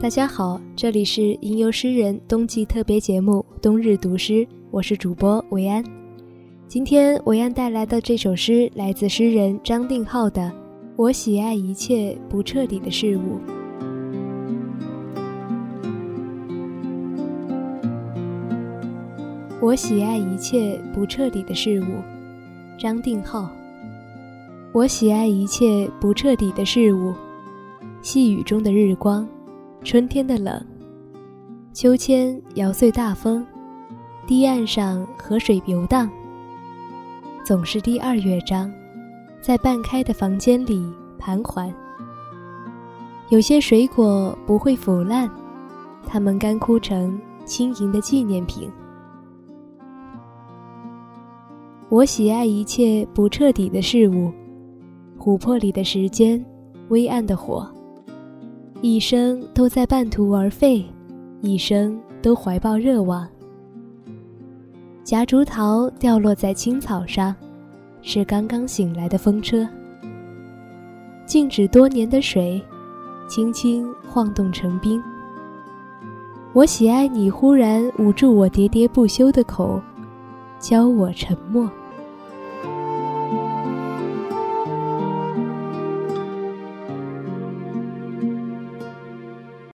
大家好，这里是吟游诗人冬季特别节目《冬日读诗》，我是主播维安。今天维安带来的这首诗来自诗人张定浩的《我喜爱一切不彻底的事物》。我喜爱一切不彻底的事物，张定浩。我喜爱一切不彻底的事物，细雨中的日光，春天的冷，秋千摇碎大风，堤岸上河水游荡。总是第二乐章，在半开的房间里盘桓。有些水果不会腐烂，它们干枯成轻盈的纪念品。我喜爱一切不彻底的事物，琥珀里的时间，微暗的火，一生都在半途而废，一生都怀抱热望。夹竹桃掉落在青草上，是刚刚醒来的风车。静止多年的水，轻轻晃动成冰。我喜爱你忽然捂住我喋喋不休的口，教我沉默。